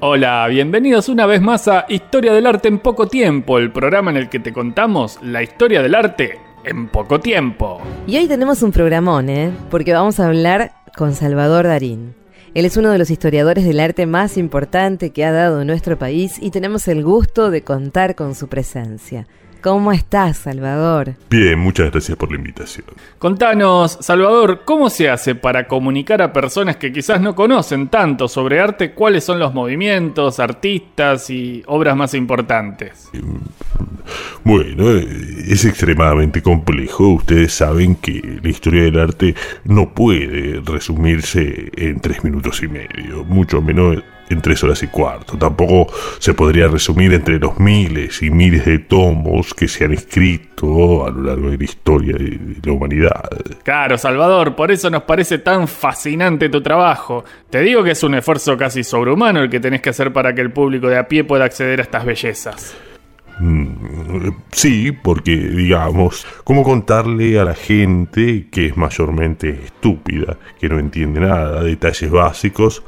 Hola, bienvenidos una vez más a Historia del Arte en Poco Tiempo, el programa en el que te contamos la historia del arte en poco tiempo. Y hoy tenemos un programón, ¿eh? Porque vamos a hablar con Salvador Darín. Él es uno de los historiadores del arte más importante que ha dado nuestro país y tenemos el gusto de contar con su presencia. ¿Cómo estás, Salvador? Bien, muchas gracias por la invitación. Contanos, Salvador, ¿cómo se hace para comunicar a personas que quizás no conocen tanto sobre arte cuáles son los movimientos, artistas y obras más importantes? Bueno, es extremadamente complejo. Ustedes saben que la historia del arte no puede resumirse en tres minutos y medio, mucho menos en tres horas y cuarto. Tampoco se podría resumir entre los miles y miles de tomos que se han escrito a lo largo de la historia de la humanidad. Claro, Salvador, por eso nos parece tan fascinante tu trabajo. Te digo que es un esfuerzo casi sobrehumano el que tenés que hacer para que el público de a pie pueda acceder a estas bellezas. Mm, sí, porque digamos, ¿cómo contarle a la gente que es mayormente estúpida, que no entiende nada, detalles básicos?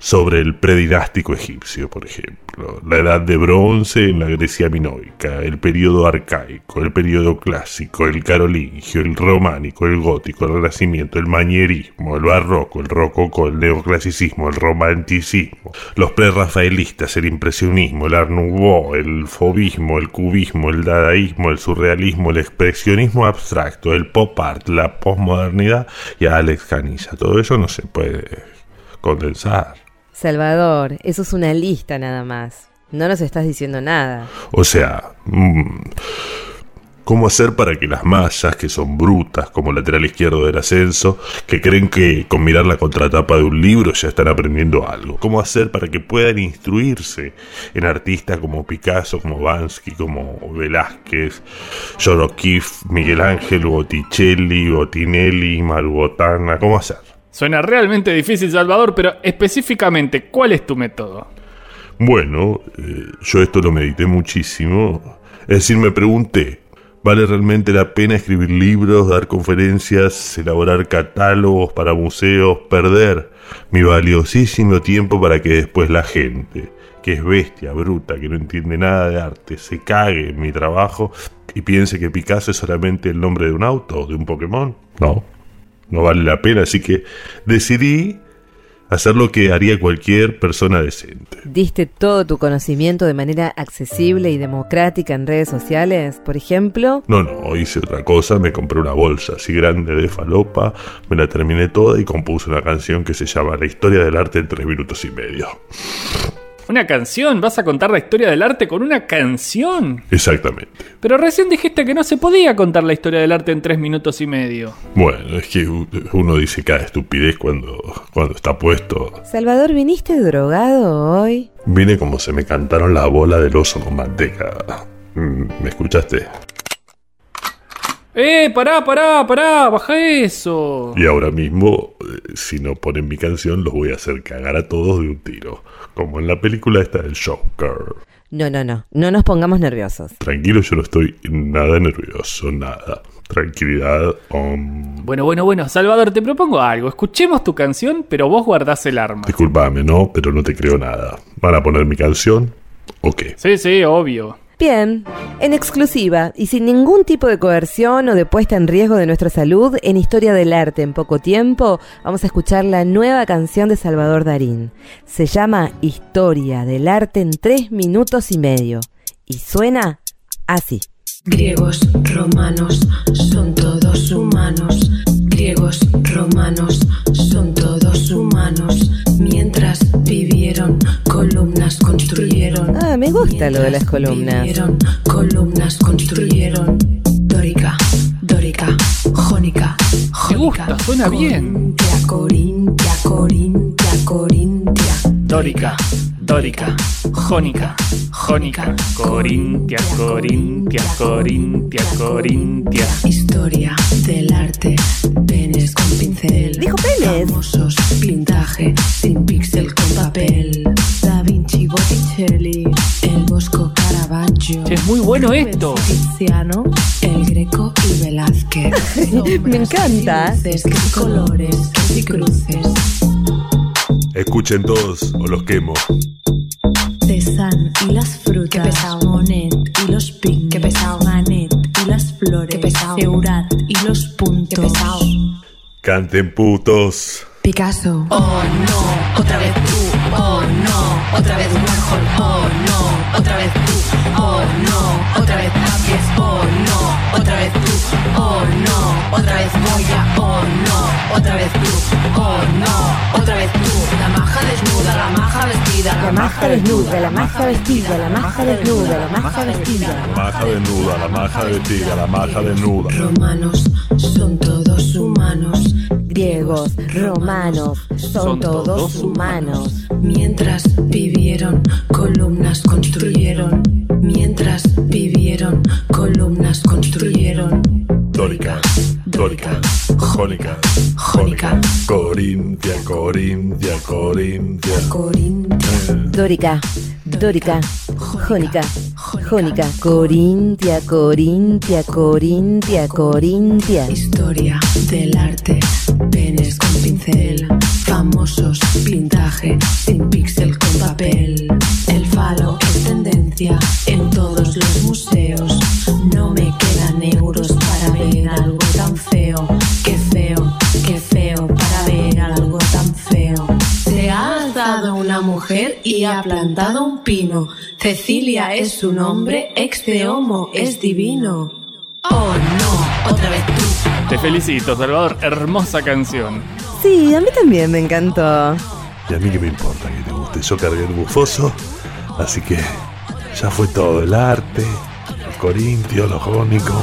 Sobre el predinástico egipcio, por ejemplo, la edad de bronce en la Grecia minoica, el periodo arcaico, el periodo clásico, el carolingio, el románico, el gótico, el renacimiento, el manierismo, el barroco, el rococó, el neoclasicismo, el romanticismo, los prerrafaelistas, el impresionismo, el art nouveau, el fobismo, el cubismo, el dadaísmo, el surrealismo, el expresionismo abstracto, el pop art, la posmodernidad y a Alex Canilla. Todo eso no se puede condensar. Salvador, eso es una lista nada más. No nos estás diciendo nada. O sea, mm, ¿cómo hacer para que las masas, que son brutas como lateral izquierdo del ascenso, que creen que con mirar la contratapa de un libro ya están aprendiendo algo? ¿Cómo hacer para que puedan instruirse en artistas como Picasso, como Bansky, como Velázquez, O'Keeffe, Miguel Ángel, Botticelli, Bottinelli, Margotana? ¿Cómo hacer? Suena realmente difícil, Salvador, pero específicamente, ¿cuál es tu método? Bueno, eh, yo esto lo medité muchísimo. Es decir, me pregunté, ¿vale realmente la pena escribir libros, dar conferencias, elaborar catálogos para museos, perder mi valiosísimo tiempo para que después la gente, que es bestia, bruta, que no entiende nada de arte, se cague en mi trabajo y piense que Picasso es solamente el nombre de un auto o de un Pokémon? No no vale la pena, así que decidí hacer lo que haría cualquier persona decente. ¿Diste todo tu conocimiento de manera accesible y democrática en redes sociales, por ejemplo? No, no, hice otra cosa, me compré una bolsa así grande de falopa, me la terminé toda y compuse una canción que se llama La historia del arte en tres minutos y medio. ¿Una canción? ¿Vas a contar la historia del arte con una canción? Exactamente. Pero recién dijiste que no se podía contar la historia del arte en tres minutos y medio. Bueno, es que uno dice cada estupidez cuando, cuando está puesto. Salvador, ¿viniste drogado hoy? Vine como se me cantaron la bola del oso con manteca. Mm, ¿Me escuchaste? ¡Eh! ¡Pará, pará, pará! ¡Baja eso! Y ahora mismo, eh, si no ponen mi canción, los voy a hacer cagar a todos de un tiro como en la película esta del Joker. No, no, no, no nos pongamos nerviosos. Tranquilo, yo no estoy nada nervioso, nada. Tranquilidad. Bueno, bueno, bueno, Salvador, te propongo algo. Escuchemos tu canción, pero vos guardás el arma. Disculpame, no, pero no te creo nada. ¿Van a poner mi canción? ¿O qué? Sí, sí, obvio. Bien, en exclusiva y sin ningún tipo de coerción o de puesta en riesgo de nuestra salud, en Historia del Arte en poco tiempo, vamos a escuchar la nueva canción de Salvador Darín. Se llama Historia del Arte en tres minutos y medio y suena así. Griegos, romanos, son todos humanos. Lo de las columnas. Vivieron, columnas construyeron. Dórica, dórica, jónica, jónica. Me gusta, suena bien. Corintia, Corintia, Corintia, Dórica, dórica, jónica, jónica, corintia, corintia, corintia, corintia. Historia del arte, penes con pincel. Dijo penes. Famosos, pintaje, sin píxel con papel. Da Vinci, Botticelli, es muy bueno esto. Tiziano, el Greco y Velázquez. Me encanta. Nombres, cruces, colores, y cruces. Escuchen todos o los quemo. Cézanne y las frutas. Qué pesado. Monet y los pink. Qué pesado. Manet y las flores. Qué pesado. Seurat y los puntos. Qué pesado. Canten putos. Picasso. Oh no, otra vez tú. Oh no, otra vez Warhol. Oh no, otra vez tú. Desnuda, la maja vestida. La maja desnuda, la maja vestida, la maja desnuda, la maja vestida. La maja desnuda, la maja vestida, la maja desnuda. Romanos son todos humanos. Griegos, romanos, son todos humanos. Mientras vivieron, columnas construyeron. Mientras vivieron, columnas construyeron. Dórica, dórica, jónica, jónica. Corintia, Corintia, Corintia. Corintia. Dórica, dórica, jónica, jónica, corintia, corintia, corintia, corintia. Historia del arte, penes con pincel, famosos, pintaje, sin ha plantado un pino. Cecilia es su nombre, ex de homo, es divino. Oh no, otra vez tú. Te felicito, Salvador. Hermosa canción. Sí, a mí también me encantó. Y a mí que me importa que te guste. Yo cargué el bufoso, así que ya fue todo. El arte, el corintio, lo jónico.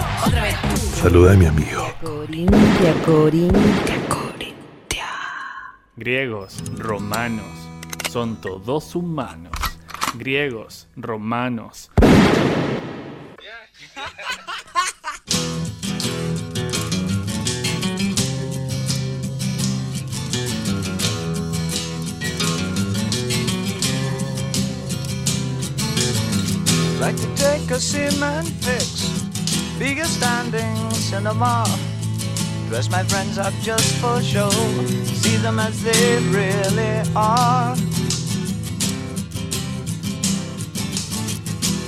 Saluda a mi amigo. Corintia, corintia. Griegos, romanos, son todos humanos. Griegos, romanos. Like to take a cement fix, bigger standing cinema. Dress my friends up just for show, see them as they really are.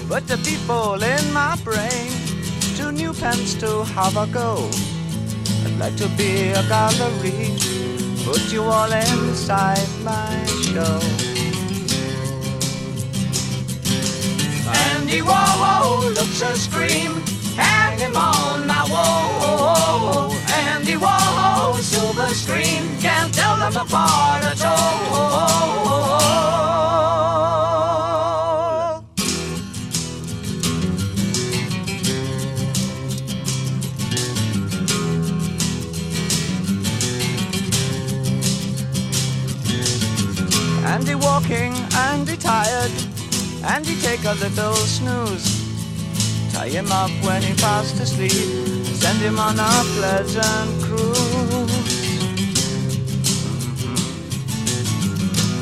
But the people in my brain, two new pens to have a go. I'd like to be a gallery, put you all inside my show. Andy Warhol looks a scream, hang him on my wall. Andy Warhol, silver screen, can't tell them apart at all. Take a little snooze. Tie him up when he fast asleep, send him on a pleasant cruise.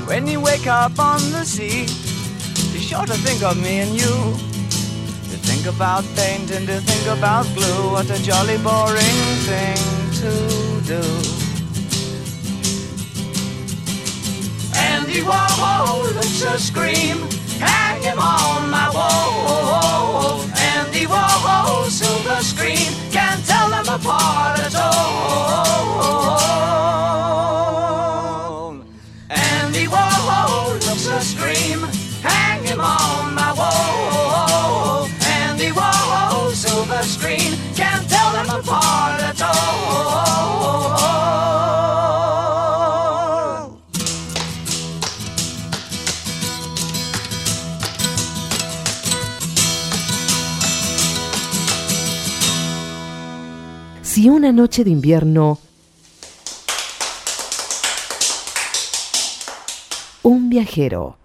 When you wake up on the sea, be sure to think of me and you. To think about paint and to think about glue, what a jolly boring thing to do. Andy Warhol looks a scream. Hang him on my wall. Andy Warhol, silver screen. Can't tell them apart at all. Si una noche de invierno un viajero